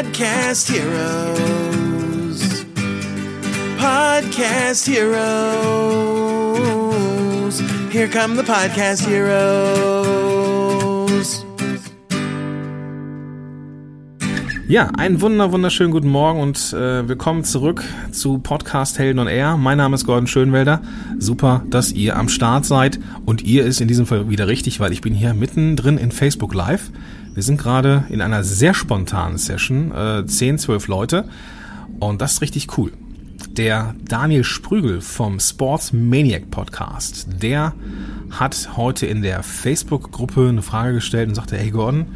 Podcast Heroes. Podcast Heroes. Here come the Podcast Heroes. Ja, einen wunder wunderschönen guten Morgen und äh, willkommen zurück zu Podcast Helden on Air. Mein Name ist Gordon Schönwelder. Super, dass ihr am Start seid und ihr ist in diesem Fall wieder richtig, weil ich bin hier mittendrin in Facebook Live. Wir sind gerade in einer sehr spontanen Session, äh, 10, 12 Leute und das ist richtig cool. Der Daniel Sprügel vom Sports Maniac Podcast, der hat heute in der Facebook-Gruppe eine Frage gestellt und sagte, hey Gordon,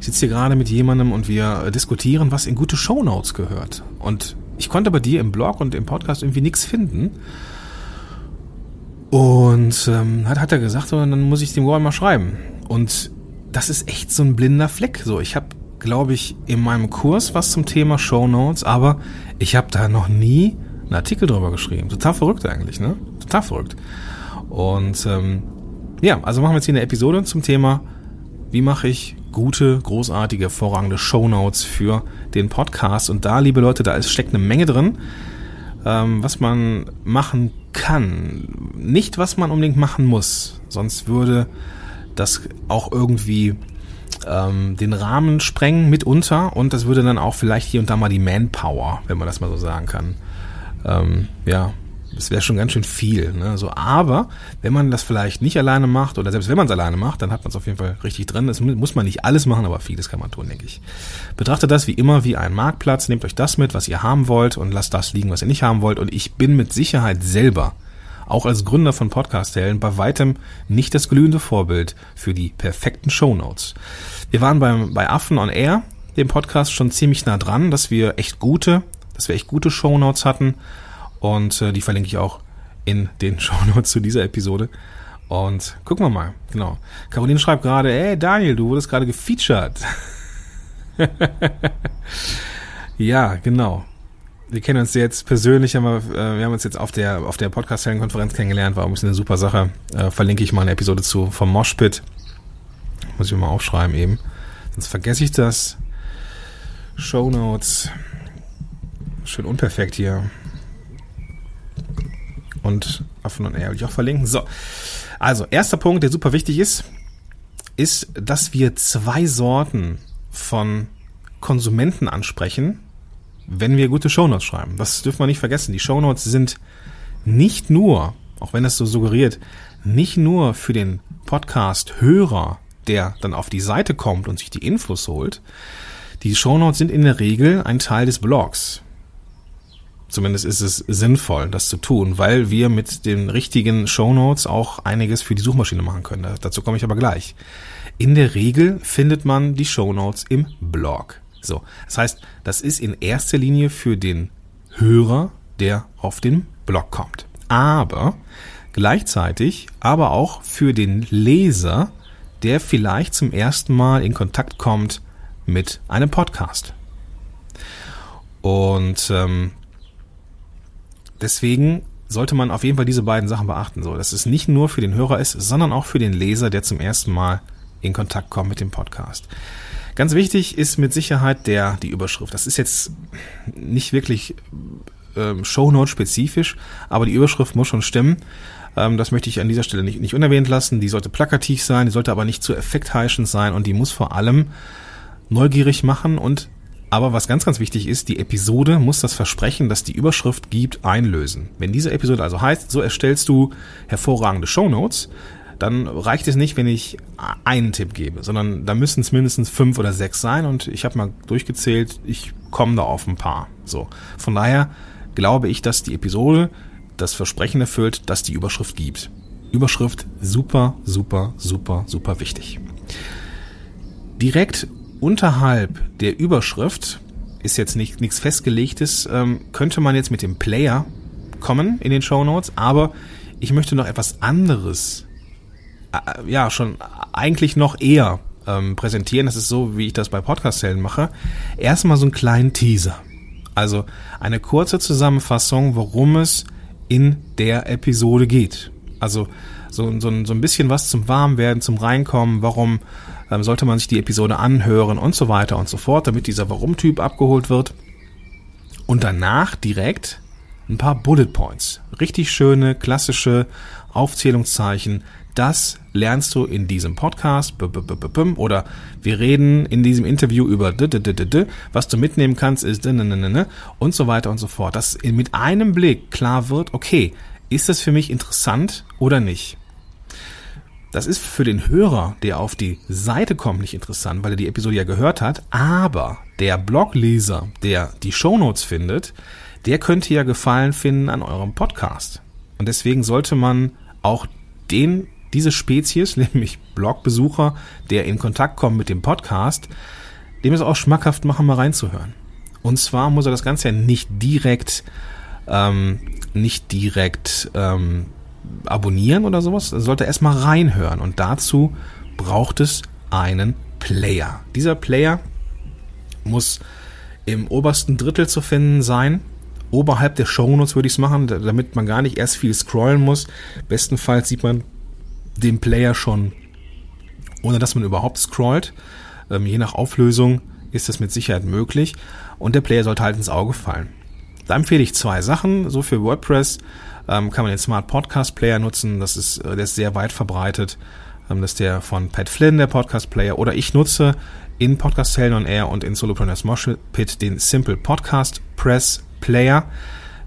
ich sitze hier gerade mit jemandem und wir diskutieren, was in gute Shownotes gehört. Und ich konnte bei dir im Blog und im Podcast irgendwie nichts finden. Und ähm, hat, hat er gesagt, dann muss ich dem Gordon mal schreiben. Und das ist echt so ein blinder Fleck. So, ich habe, glaube ich, in meinem Kurs was zum Thema Shownotes, aber ich habe da noch nie einen Artikel drüber geschrieben. Total verrückt eigentlich, ne? Total verrückt. Und ähm, ja, also machen wir jetzt hier eine Episode zum Thema, wie mache ich gute, großartige, hervorragende Shownotes für den Podcast. Und da, liebe Leute, da ist, steckt eine Menge drin, ähm, was man machen kann. Nicht, was man unbedingt machen muss. Sonst würde das auch irgendwie ähm, den Rahmen sprengen mitunter und das würde dann auch vielleicht hier und da mal die Manpower, wenn man das mal so sagen kann, ähm, ja, das wäre schon ganz schön viel. Ne? So, aber wenn man das vielleicht nicht alleine macht oder selbst wenn man es alleine macht, dann hat man es auf jeden Fall richtig drin. Das muss man nicht alles machen, aber vieles kann man tun, denke ich. Betrachtet das wie immer wie ein Marktplatz. Nehmt euch das mit, was ihr haben wollt und lasst das liegen, was ihr nicht haben wollt. Und ich bin mit Sicherheit selber, auch als Gründer von Podcast-Helden, bei weitem nicht das glühende Vorbild für die perfekten Shownotes. Wir waren beim, bei Affen on Air, dem Podcast, schon ziemlich nah dran, dass wir echt gute, dass wir echt gute Shownotes hatten und äh, die verlinke ich auch in den Shownotes zu dieser Episode. Und gucken wir mal, genau. Caroline schreibt gerade, ey Daniel, du wurdest gerade gefeatured. ja, genau. Wir kennen uns jetzt persönlich, haben wir, äh, wir haben uns jetzt auf der auf der Podcast-Konferenz kennengelernt, war bisschen eine super Sache. Äh, verlinke ich mal eine Episode zu vom Moshpit. Muss ich mal aufschreiben eben. Sonst vergesse ich das. Shownotes. Schön unperfekt hier und Affen und R will ich auch verlinken. So, also erster Punkt, der super wichtig ist, ist, dass wir zwei Sorten von Konsumenten ansprechen, wenn wir gute Shownotes schreiben. Das dürfen wir nicht vergessen. Die Shownotes sind nicht nur, auch wenn es so suggeriert, nicht nur für den Podcast-Hörer, der dann auf die Seite kommt und sich die Infos holt. Die Shownotes sind in der Regel ein Teil des Blogs. Zumindest ist es sinnvoll, das zu tun, weil wir mit den richtigen Shownotes auch einiges für die Suchmaschine machen können. Dazu komme ich aber gleich. In der Regel findet man die Shownotes im Blog. So, das heißt, das ist in erster Linie für den Hörer, der auf den Blog kommt. Aber gleichzeitig aber auch für den Leser, der vielleicht zum ersten Mal in Kontakt kommt mit einem Podcast. Und ähm, deswegen sollte man auf jeden Fall diese beiden Sachen beachten, so dass es nicht nur für den Hörer ist, sondern auch für den Leser, der zum ersten Mal in Kontakt kommt mit dem Podcast. Ganz wichtig ist mit Sicherheit der die Überschrift. Das ist jetzt nicht wirklich ähm, Shownote spezifisch, aber die Überschrift muss schon stimmen. Ähm, das möchte ich an dieser Stelle nicht, nicht unerwähnt lassen. Die sollte plakativ sein, die sollte aber nicht zu effektheischend sein und die muss vor allem neugierig machen und aber was ganz, ganz wichtig ist, die Episode muss das Versprechen, das die Überschrift gibt, einlösen. Wenn diese Episode also heißt, so erstellst du hervorragende Shownotes, dann reicht es nicht, wenn ich einen Tipp gebe, sondern da müssen es mindestens fünf oder sechs sein und ich habe mal durchgezählt, ich komme da auf ein paar. So, von daher glaube ich, dass die Episode das Versprechen erfüllt, das die Überschrift gibt. Überschrift super, super, super, super wichtig. Direkt unterhalb der Überschrift ist jetzt nicht nichts festgelegtes, ähm, könnte man jetzt mit dem Player kommen in den Show Notes, aber ich möchte noch etwas anderes, ja schon eigentlich noch eher ähm, präsentieren. Das ist so, wie ich das bei Podcast-Zellen mache. Erstmal so einen kleinen Teaser. Also eine kurze Zusammenfassung, worum es in der Episode geht. Also so, so, so ein bisschen was zum Warmwerden, zum Reinkommen, warum ähm, sollte man sich die Episode anhören und so weiter und so fort, damit dieser Warum-Typ abgeholt wird. Und danach direkt ein paar Bullet Points. Richtig schöne, klassische Aufzählungszeichen. Das lernst du in diesem Podcast. Oder wir reden in diesem Interview über was du mitnehmen kannst ist und so weiter und so fort. Dass mit einem Blick klar wird, okay, ist das für mich interessant oder nicht? Das ist für den Hörer, der auf die Seite kommt, nicht interessant, weil er die Episode ja gehört hat, aber der Blogleser, der die Shownotes findet, der könnte ja Gefallen finden an eurem Podcast. Und deswegen sollte man auch den, diese Spezies, nämlich Blogbesucher, der in Kontakt kommt mit dem Podcast, dem es auch schmackhaft machen, mal reinzuhören. Und zwar muss er das Ganze ja nicht direkt, ähm, nicht direkt ähm, abonnieren oder sowas, er sollte erstmal reinhören. Und dazu braucht es einen Player. Dieser Player muss im obersten Drittel zu finden sein. Oberhalb der Shownotes würde ich es machen, damit man gar nicht erst viel scrollen muss. Bestenfalls sieht man den Player schon, ohne dass man überhaupt scrollt. Ähm, je nach Auflösung ist das mit Sicherheit möglich. Und der Player sollte halt ins Auge fallen. Da empfehle ich zwei Sachen. So für WordPress ähm, kann man den Smart Podcast Player nutzen. Das ist, äh, der ist sehr weit verbreitet. Ähm, das ist der von Pat Flynn, der Podcast Player. Oder ich nutze in Podcast Helden on Air und in Solopreneurs Mosh Pit den Simple Podcast Press Player,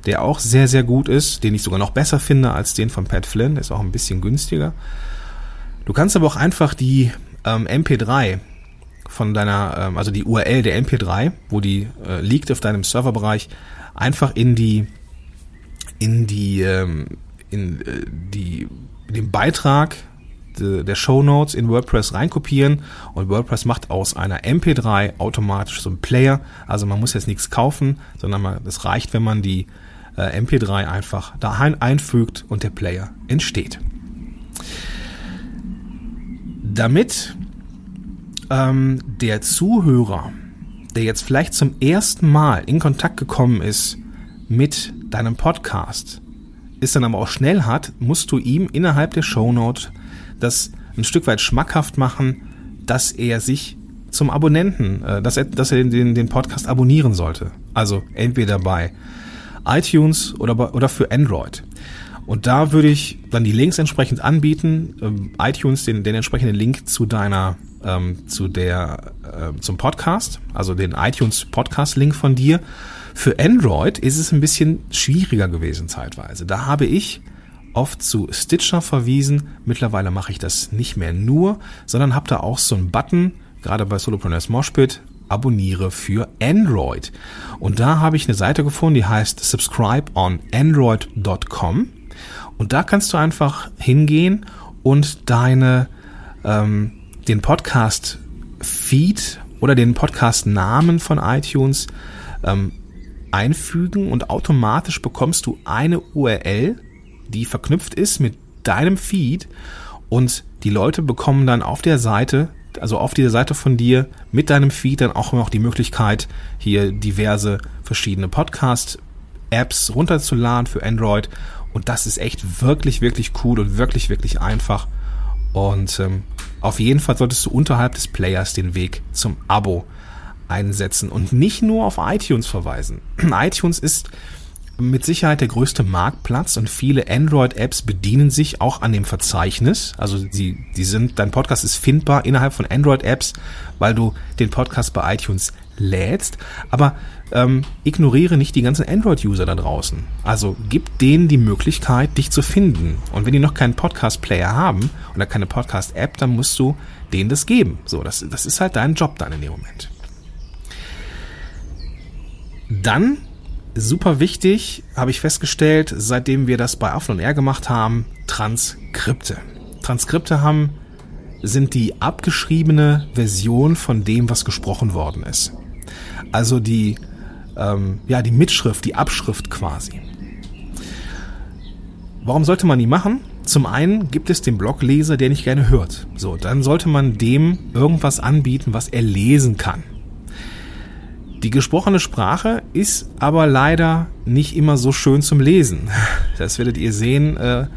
der auch sehr, sehr gut ist, den ich sogar noch besser finde als den von Pat Flynn. Der ist auch ein bisschen günstiger. Du kannst aber auch einfach die ähm, MP3 von deiner, ähm, also die URL der MP3, wo die äh, liegt auf deinem Serverbereich, einfach in die in die, ähm, in, äh, die, in den Beitrag de, der Show Notes in WordPress reinkopieren und WordPress macht aus einer MP3 automatisch so einen Player. Also man muss jetzt nichts kaufen, sondern es reicht, wenn man die äh, MP3 einfach da einfügt und der Player entsteht. Damit ähm, der Zuhörer, der jetzt vielleicht zum ersten Mal in Kontakt gekommen ist mit deinem Podcast, ist dann aber auch schnell hat, musst du ihm innerhalb der Shownote das ein Stück weit schmackhaft machen, dass er sich zum Abonnenten, äh, dass er, dass er den, den Podcast abonnieren sollte. Also entweder bei iTunes oder, oder für Android. Und da würde ich dann die Links entsprechend anbieten. Ähm, iTunes den, den entsprechenden Link zu deiner, ähm, zu der, äh, zum Podcast, also den iTunes Podcast Link von dir für Android ist es ein bisschen schwieriger gewesen zeitweise. Da habe ich oft zu Stitcher verwiesen. Mittlerweile mache ich das nicht mehr nur, sondern habe da auch so einen Button, gerade bei Solopreneurs Moshpit, abonniere für Android. Und da habe ich eine Seite gefunden, die heißt subscribeonandroid.com. Und da kannst du einfach hingehen und deine ähm, den Podcast Feed oder den Podcast Namen von iTunes ähm, einfügen und automatisch bekommst du eine URL, die verknüpft ist mit deinem Feed und die Leute bekommen dann auf der Seite, also auf dieser Seite von dir mit deinem Feed dann auch noch die Möglichkeit, hier diverse verschiedene Podcast-Apps runterzuladen für Android und das ist echt wirklich, wirklich cool und wirklich, wirklich einfach und ähm, auf jeden Fall solltest du unterhalb des Players den Weg zum Abo einsetzen und nicht nur auf iTunes verweisen. iTunes ist mit Sicherheit der größte Marktplatz und viele Android-Apps bedienen sich auch an dem Verzeichnis. Also sie, die sind, dein Podcast ist findbar innerhalb von Android-Apps, weil du den Podcast bei iTunes lädst. Aber ähm, ignoriere nicht die ganzen Android-User da draußen. Also gib denen die Möglichkeit, dich zu finden. Und wenn die noch keinen Podcast-Player haben oder keine Podcast-App, dann musst du denen das geben. So, das, das ist halt dein Job dann in dem Moment. Dann, super wichtig, habe ich festgestellt, seitdem wir das bei Aflon R gemacht haben, Transkripte. Transkripte haben, sind die abgeschriebene Version von dem, was gesprochen worden ist. Also die, ähm, ja, die Mitschrift, die Abschrift quasi. Warum sollte man die machen? Zum einen gibt es den Blogleser, der nicht gerne hört. So, dann sollte man dem irgendwas anbieten, was er lesen kann. Die gesprochene Sprache ist aber leider nicht immer so schön zum Lesen. Das werdet ihr sehen, äh, oder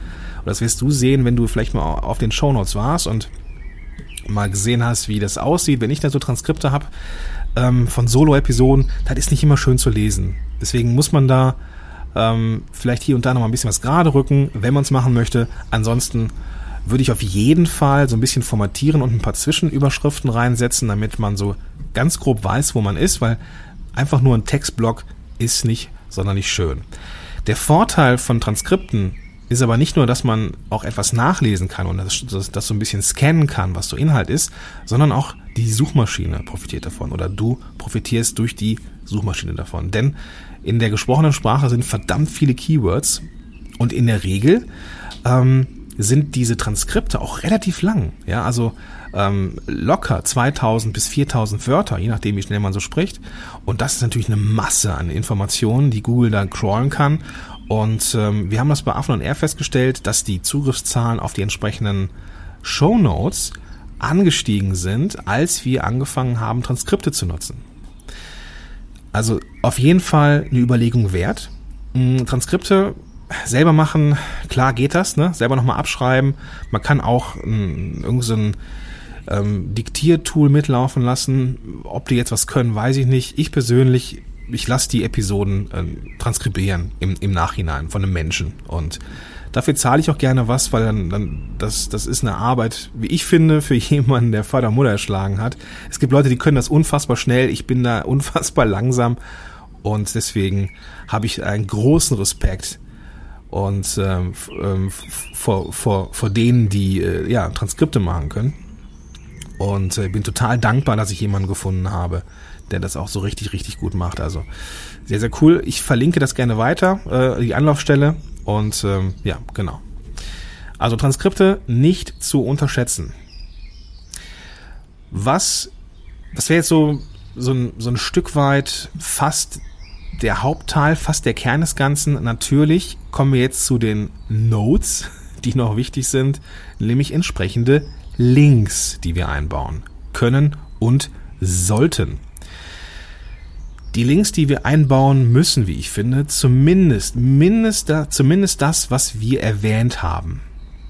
das wirst du sehen, wenn du vielleicht mal auf den Shownotes warst und mal gesehen hast, wie das aussieht, wenn ich da so Transkripte habe ähm, von Solo-Episoden, das ist nicht immer schön zu lesen. Deswegen muss man da ähm, vielleicht hier und da noch mal ein bisschen was gerade rücken, wenn man es machen möchte. Ansonsten würde ich auf jeden Fall so ein bisschen formatieren und ein paar Zwischenüberschriften reinsetzen, damit man so ganz grob weiß, wo man ist, weil einfach nur ein Textblock ist nicht sonderlich schön. Der Vorteil von Transkripten ist aber nicht nur, dass man auch etwas nachlesen kann und das, das, das, so ein bisschen scannen kann, was so Inhalt ist, sondern auch die Suchmaschine profitiert davon oder du profitierst durch die Suchmaschine davon. Denn in der gesprochenen Sprache sind verdammt viele Keywords und in der Regel ähm, sind diese Transkripte auch relativ lang. Ja, also ähm, locker 2000 bis 4000 Wörter, je nachdem, wie schnell man so spricht. Und das ist natürlich eine Masse an Informationen, die Google dann crawlen kann. Und ähm, wir haben das bei Affen und Air festgestellt, dass die Zugriffszahlen auf die entsprechenden Show Notes angestiegen sind, als wir angefangen haben, Transkripte zu nutzen. Also auf jeden Fall eine Überlegung wert. Hm, Transkripte selber machen, klar geht das, ne? Selber nochmal abschreiben. Man kann auch ähm, irgendein ähm, Diktiertool mitlaufen lassen. Ob die jetzt was können, weiß ich nicht. Ich persönlich, ich lasse die Episoden äh, transkribieren im, im Nachhinein von einem Menschen. Und dafür zahle ich auch gerne was, weil dann, dann das, das ist eine Arbeit, wie ich finde, für jemanden, der Vater und Mutter erschlagen hat. Es gibt Leute, die können das unfassbar schnell. Ich bin da unfassbar langsam. Und deswegen habe ich einen großen Respekt und ähm, ähm, vor, vor, vor denen, die äh, ja, Transkripte machen können. Und äh, bin total dankbar, dass ich jemanden gefunden habe, der das auch so richtig, richtig gut macht. Also sehr, sehr cool. Ich verlinke das gerne weiter, äh, die Anlaufstelle. Und ähm, ja, genau. Also Transkripte nicht zu unterschätzen. Was, das wäre jetzt so, so ein, so ein Stück weit fast der Hauptteil, fast der Kern des Ganzen. Natürlich kommen wir jetzt zu den Notes, die noch wichtig sind, nämlich entsprechende Links, die wir einbauen können und sollten. Die Links, die wir einbauen müssen, wie ich finde, zumindest, mindest, zumindest das, was wir erwähnt haben.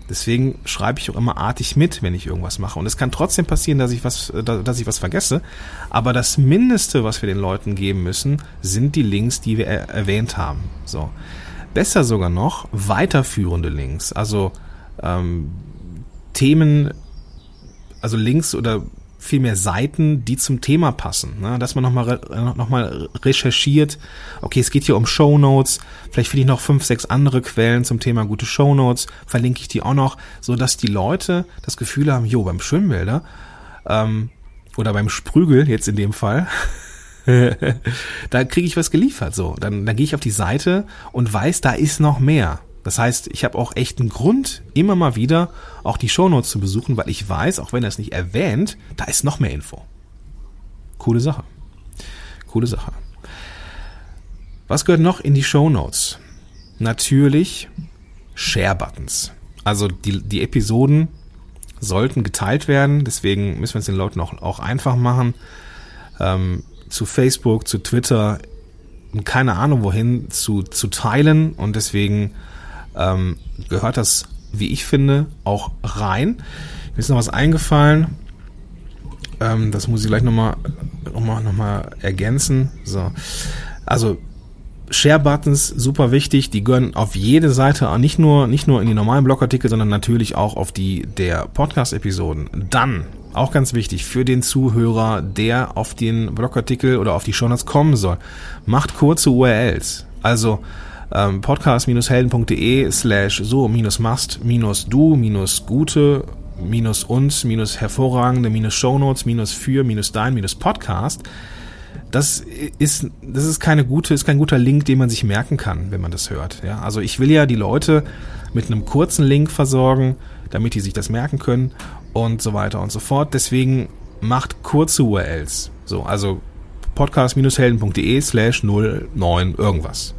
Deswegen schreibe ich auch immer artig mit, wenn ich irgendwas mache. Und es kann trotzdem passieren, dass ich was, dass ich was vergesse. Aber das Mindeste, was wir den Leuten geben müssen, sind die Links, die wir er erwähnt haben. So. Besser sogar noch weiterführende Links. Also ähm, Themen, also Links oder vielmehr Seiten, die zum Thema passen. Ne? Dass man nochmal noch mal recherchiert, okay, es geht hier um Show Notes, vielleicht finde ich noch fünf, sechs andere Quellen zum Thema gute Show Notes, verlinke ich die auch noch, so dass die Leute das Gefühl haben, jo, beim Schwimmbilder ähm, oder beim Sprügel jetzt in dem Fall, da kriege ich was geliefert. So, dann, dann gehe ich auf die Seite und weiß, da ist noch mehr. Das heißt, ich habe auch echt einen Grund, immer mal wieder auch die Shownotes zu besuchen, weil ich weiß, auch wenn er es nicht erwähnt, da ist noch mehr Info. Coole Sache. Coole Sache. Was gehört noch in die Shownotes? Natürlich Share-Buttons. Also die, die Episoden sollten geteilt werden, deswegen müssen wir es den Leuten auch, auch einfach machen. Ähm, zu Facebook, zu Twitter, keine Ahnung wohin, zu, zu teilen und deswegen ähm, gehört das, wie ich finde, auch rein. Mir ist noch was eingefallen. Ähm, das muss ich gleich nochmal noch mal, noch mal ergänzen. So. Also Share-Buttons, super wichtig. Die gehören auf jede Seite, nicht nur, nicht nur in die normalen Blogartikel, sondern natürlich auch auf die der Podcast-Episoden. Dann, auch ganz wichtig, für den Zuhörer, der auf den Blogartikel oder auf die Shownotes kommen soll, macht kurze URLs. Also, ähm, podcast-helden.de slash so minus must minus du minus gute minus uns minus hervorragende minus Shownotes minus für minus dein minus Podcast. Das ist, das ist keine gute, ist kein guter Link, den man sich merken kann, wenn man das hört. Ja, also ich will ja die Leute mit einem kurzen Link versorgen, damit die sich das merken können und so weiter und so fort. Deswegen macht kurze URLs. So, also podcast-helden.de slash 09 irgendwas.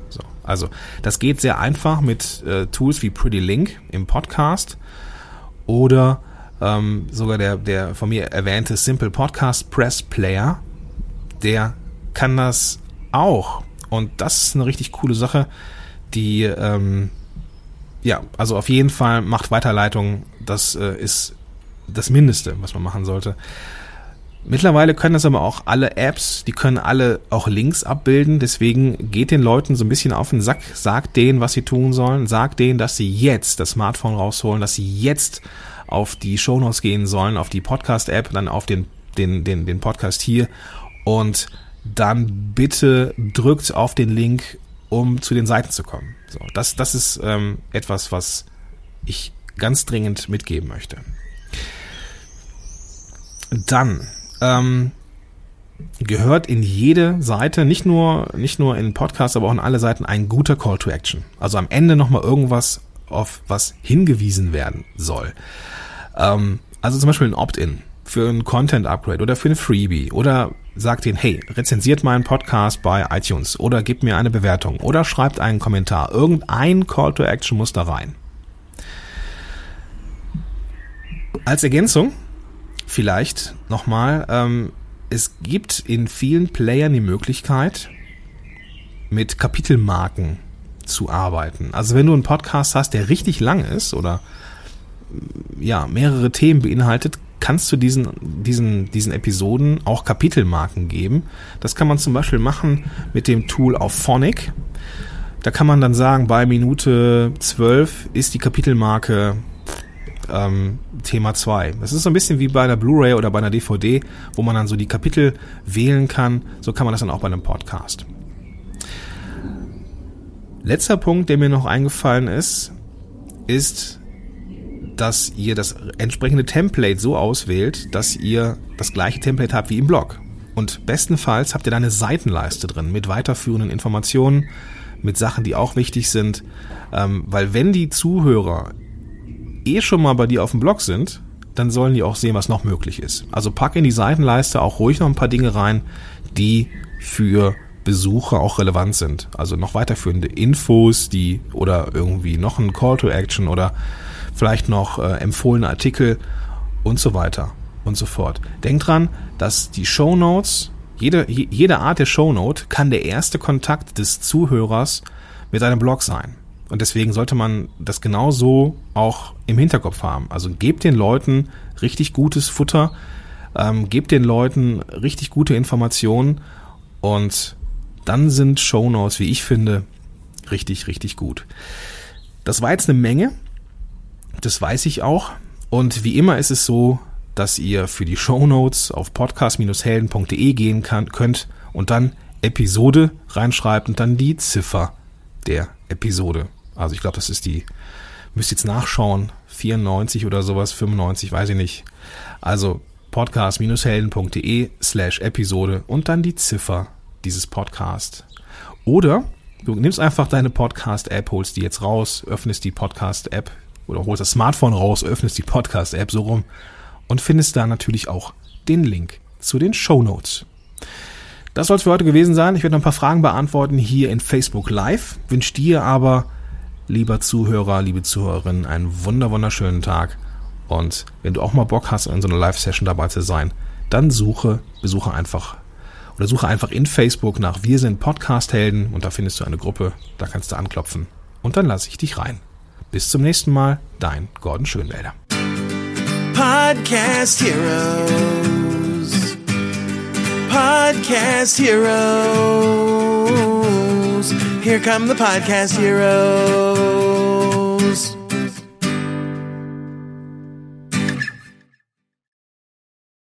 So. Also das geht sehr einfach mit äh, Tools wie Pretty Link im Podcast oder ähm, sogar der, der von mir erwähnte Simple Podcast Press Player, der kann das auch. Und das ist eine richtig coole Sache, die ähm, ja, also auf jeden Fall macht Weiterleitung. Das äh, ist das Mindeste, was man machen sollte. Mittlerweile können das aber auch alle Apps, die können alle auch Links abbilden. Deswegen geht den Leuten so ein bisschen auf den Sack, sagt denen, was sie tun sollen, sagt denen, dass sie jetzt das Smartphone rausholen, dass sie jetzt auf die Shownotes gehen sollen, auf die Podcast-App, dann auf den, den, den, den Podcast hier und dann bitte drückt auf den Link, um zu den Seiten zu kommen. So, das, das ist ähm, etwas, was ich ganz dringend mitgeben möchte. Dann ähm, gehört in jede Seite, nicht nur, nicht nur in Podcasts, aber auch in alle Seiten ein guter Call to Action. Also am Ende nochmal irgendwas, auf was hingewiesen werden soll. Ähm, also zum Beispiel ein Opt-in für ein Content-Upgrade oder für ein Freebie oder sagt ihnen, hey, rezensiert meinen Podcast bei iTunes oder gebt mir eine Bewertung oder schreibt einen Kommentar. Irgendein Call to Action muss da rein. Als Ergänzung vielleicht nochmal, ähm, es gibt in vielen Playern die Möglichkeit, mit Kapitelmarken zu arbeiten. Also wenn du einen Podcast hast, der richtig lang ist oder ja, mehrere Themen beinhaltet, kannst du diesen, diesen, diesen Episoden auch Kapitelmarken geben. Das kann man zum Beispiel machen mit dem Tool auf Phonic. Da kann man dann sagen, bei Minute 12 ist die Kapitelmarke ähm, Thema 2. Das ist so ein bisschen wie bei einer Blu-ray oder bei einer DVD, wo man dann so die Kapitel wählen kann. So kann man das dann auch bei einem Podcast. Letzter Punkt, der mir noch eingefallen ist, ist, dass ihr das entsprechende Template so auswählt, dass ihr das gleiche Template habt wie im Blog. Und bestenfalls habt ihr da eine Seitenleiste drin mit weiterführenden Informationen, mit Sachen, die auch wichtig sind. Ähm, weil wenn die Zuhörer eh schon mal bei dir auf dem Blog sind, dann sollen die auch sehen, was noch möglich ist. Also pack in die Seitenleiste auch ruhig noch ein paar Dinge rein, die für Besucher auch relevant sind. Also noch weiterführende Infos, die oder irgendwie noch ein Call to Action oder vielleicht noch äh, empfohlene Artikel und so weiter und so fort. Denkt dran, dass die Show Notes, jede, jede Art der Show Note kann der erste Kontakt des Zuhörers mit einem Blog sein. Und deswegen sollte man das genauso auch im Hinterkopf haben. Also gebt den Leuten richtig gutes Futter, ähm, gebt den Leuten richtig gute Informationen und dann sind Show Notes, wie ich finde, richtig, richtig gut. Das war jetzt eine Menge. Das weiß ich auch. Und wie immer ist es so, dass ihr für die Show Notes auf podcast-helden.de gehen kann, könnt und dann Episode reinschreibt und dann die Ziffer der Episode. Also ich glaube, das ist die, müsst jetzt nachschauen, 94 oder sowas, 95, weiß ich nicht. Also podcast-helden.de slash Episode und dann die Ziffer dieses Podcast. Oder du nimmst einfach deine Podcast-App, holst die jetzt raus, öffnest die Podcast-App oder holst das Smartphone raus, öffnest die Podcast-App so rum und findest da natürlich auch den Link zu den Show Notes. Das soll es für heute gewesen sein. Ich werde noch ein paar Fragen beantworten hier in Facebook Live. Wünsche dir aber lieber Zuhörer, liebe Zuhörerin, einen wunder wunderschönen Tag. Und wenn du auch mal Bock hast, in so einer Live-Session dabei zu sein, dann suche, besuche einfach oder suche einfach in Facebook nach Wir sind Podcast-Helden und da findest du eine Gruppe, da kannst du anklopfen und dann lasse ich dich rein. Bis zum nächsten Mal, dein Gordon Schönwälder. Podcast Heroes. Podcast Heroes. Here come the Podcast Heroes.